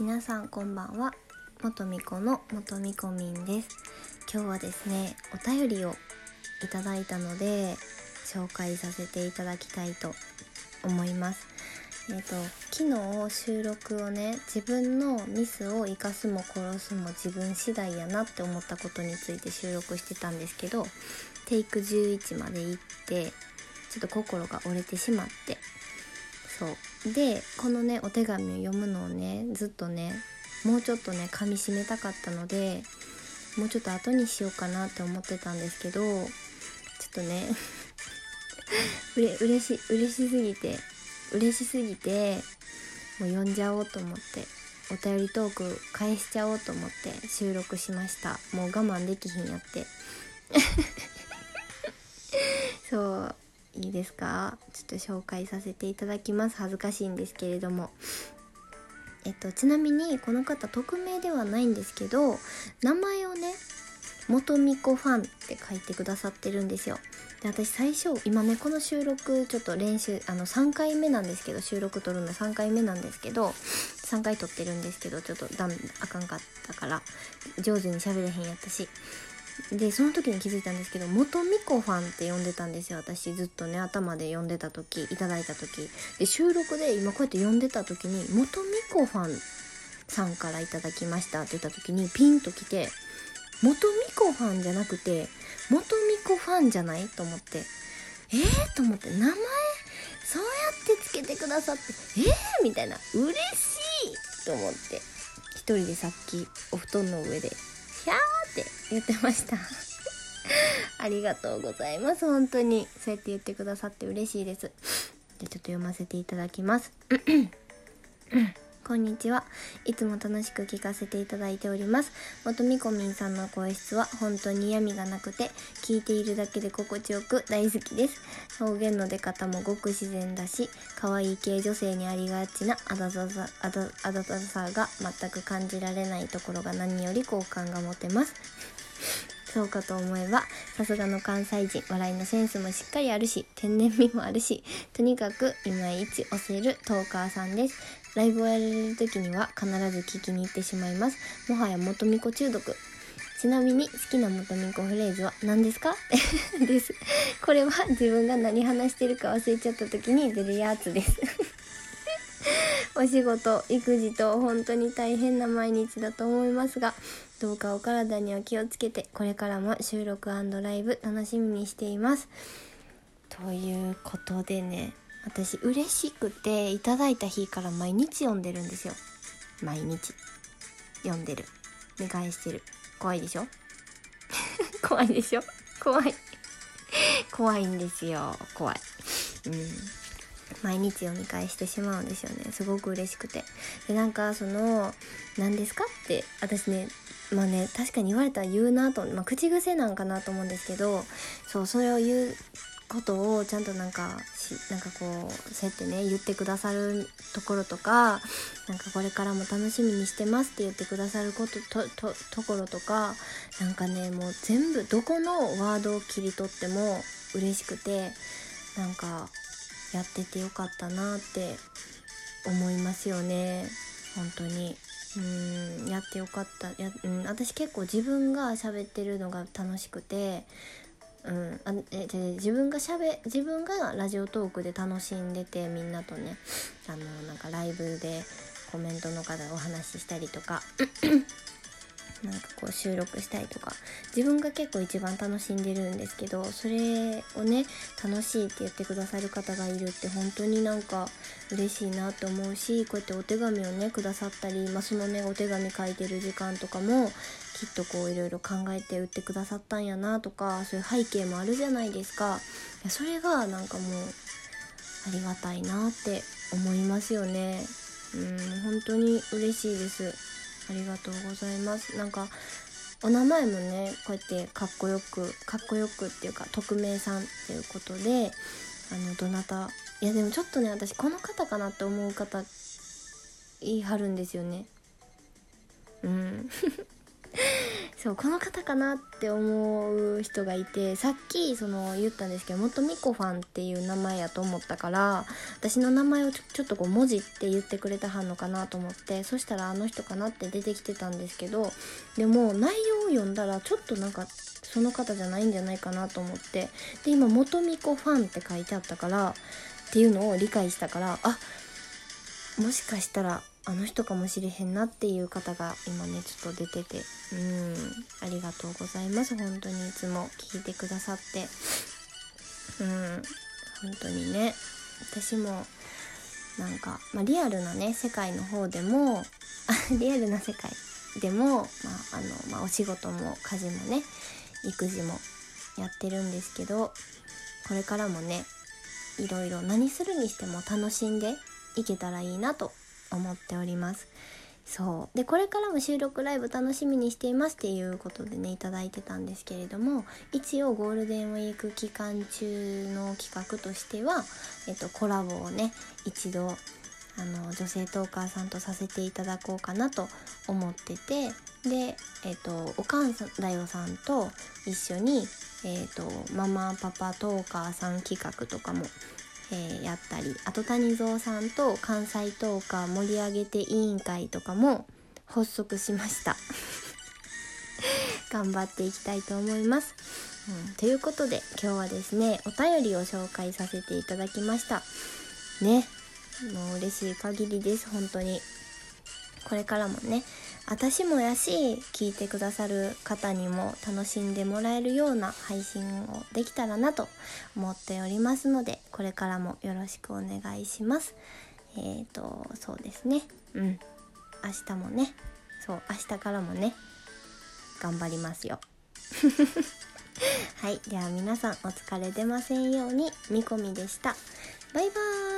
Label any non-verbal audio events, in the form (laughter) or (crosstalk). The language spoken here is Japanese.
皆さんこんばんは。元みこの元みこみんです。今日はですねお便りをいただいたので紹介させていただきたいと思います。えっ、と昨日収録をね自分のミスを生かすも殺すも自分次第やなって思ったことについて収録してたんですけどテイク11まで行ってちょっと心が折れてしまってそう。でこのねお手紙を読むのをねずっとねもうちょっとね噛みしめたかったのでもうちょっと後にしようかなって思ってたんですけどちょっとね (laughs) うれ嬉し嬉しすぎて嬉しすぎてもう読んじゃおうと思ってお便りトーク返しちゃおうと思って収録しました。もう我慢できひんやって。(laughs) そう。いいですか？ちょっと紹介させていただきます。恥ずかしいんですけれども。えっとちなみにこの方匿名ではないんですけど名前をね元美子ファンって書いてくださってるんですよ。で私最初今ねこの収録ちょっと練習あの3回目なんですけど収録撮るの3回目なんですけど3回撮ってるんですけどちょっとダメあかんかったから上手に喋れへんやったし。でその時に気づいたんですけど元美子ファンって呼んでたんですよ私ずっとね頭で呼んでた時いただいた時。で収録で今こうやって呼んでた時に元美子ファンさんからいただきましたって言った時にピンときて元美子ファンじゃなくて元美子ファンじゃないと思ってえー、と思って名前そうやってつけてくださってえー、みたいな嬉しいと思って一人でさっきおました (laughs) ありがとうございます本当にそうやって言ってくださって嬉しいですでちょっと読ませていただきます (clears throat) こんにちは。いつも楽しく聞かせていただいております。元みこみんさんの声質は本当に嫌味がなくて、聞いているだけで心地よく大好きです。表現の出方もごく自然だし、可愛い系女性にありがちなあだざざあだあだたさが全く感じられないところが何より好感が持てます。そうかと思えば、さすがの関西人、笑いのセンスもしっかりあるし、天然味もあるし、とにかくいまいち押せるトーカーさんです。ライブをやられる時には必ず聞きに行ってしまいます。もはや元美子中毒。ちなみに好きな元美子フレーズは何ですか？(laughs) です。これは自分が何話してるか忘れちゃった時に出るやつです。(laughs) お仕事、育児と本当に大変な毎日だと思いますが、どうかお体には気をつけて、これからも収録ライブ楽しみにしています。ということでね、私嬉しくていただいた日から毎日読んでるんですよ。毎日。読んでる。見返してる。怖いでしょ？(laughs) 怖いでしょ？怖い。怖いんですよ。怖い。うん。毎日読み返してしまうんですよねすごく嬉しくてでなんかその何ですか？って私ねまあね確かに言われたら言うなと、まあ、口癖なんかなと思うんですけどそうそれを言うことをちゃんとなんかしなんかこうそうやってね言ってくださるところとかなんかこれからも楽しみにしてますって言ってくださることとところとかなんかねもう全部どこのワードを切り取っても嬉しくてなんかやっててよかったなって思いますよね本当に。うんやってよかった。や、うん、私結構自分が喋ってるのが楽しくてうん、あえで自分がしゃべ自分がラジオトークで楽しんでてみんなとねあのなんかライブでコメントの方お話ししたりとか。なんかこう収録したりとか自分が結構一番楽しんでるんですけどそれをね楽しいって言ってくださる方がいるって本当になんか嬉しいなと思うしこうやってお手紙をねくださったり、まあ、そのねお手紙書いてる時間とかもきっとこういろいろ考えて売ってくださったんやなとかそういう背景もあるじゃないですか。それがなんかもうありがたいなって思いますよね。うん本当に嬉しいです。ありがとうございます。なんかお名前もねこうやってかっこよくかっこよくっていうか匿名さんっていうことであのどなたいやでもちょっとね私この方かなって思う方言い張るんですよね。うん。(laughs) そうこの方かなって思う人がいてさっきその言ったんですけど元ミコファンっていう名前やと思ったから私の名前をちょちょっとこう文字って言ってくれたはんのかなと思ってそしたらあの人かなって出てきてたんですけどでも内容を読んだらちょっとなんかその方じゃないんじゃないかなと思ってで今元ミコファンって書いてあったからっていうのを理解したからあもしかしたらあの人かもしれへんなっていう方が今ねちょっと出てて。うん。ありがとうございます。本当にいつも聞いてくださって。うん。本当にね。私もなんか、まあ、リアルなね世界の方でも (laughs) リアルな世界でも、まああのまあ、お仕事も家事もね育児もやってるんですけどこれからもねいろいろ何するにしても楽しんでいけたらいいなと思っております。そう。でこれからも収録ライブ楽しみにしていますっていうことでね頂いてたんですけれども一応ゴールデンウィーク期間中の企画としては、えっと、コラボをね一度あの女性トーカーさんとさせていただこうかなと思っててで、えっと、おかんだよさんと一緒に、えっと、ママパパトーカーさん企画とかもえー、やったりあと谷蔵さんと関西トーカー盛り上げて委員会とかも発足しました。(laughs) 頑張っていきたいと思います、うん、ということで今日はですねお便りを紹介させていただきました。ねもう嬉しい限りです本当に。これからもね私もやし聞いてくださる方にも楽しんでもらえるような配信をできたらなと思っておりますのでこれからもよろしくお願いします。えーとそうですね。うん。明日もね。そう明日からもね頑張りますよ。(laughs) はい。では皆さんお疲れ出ませんように。みこみでした。バイバーイ。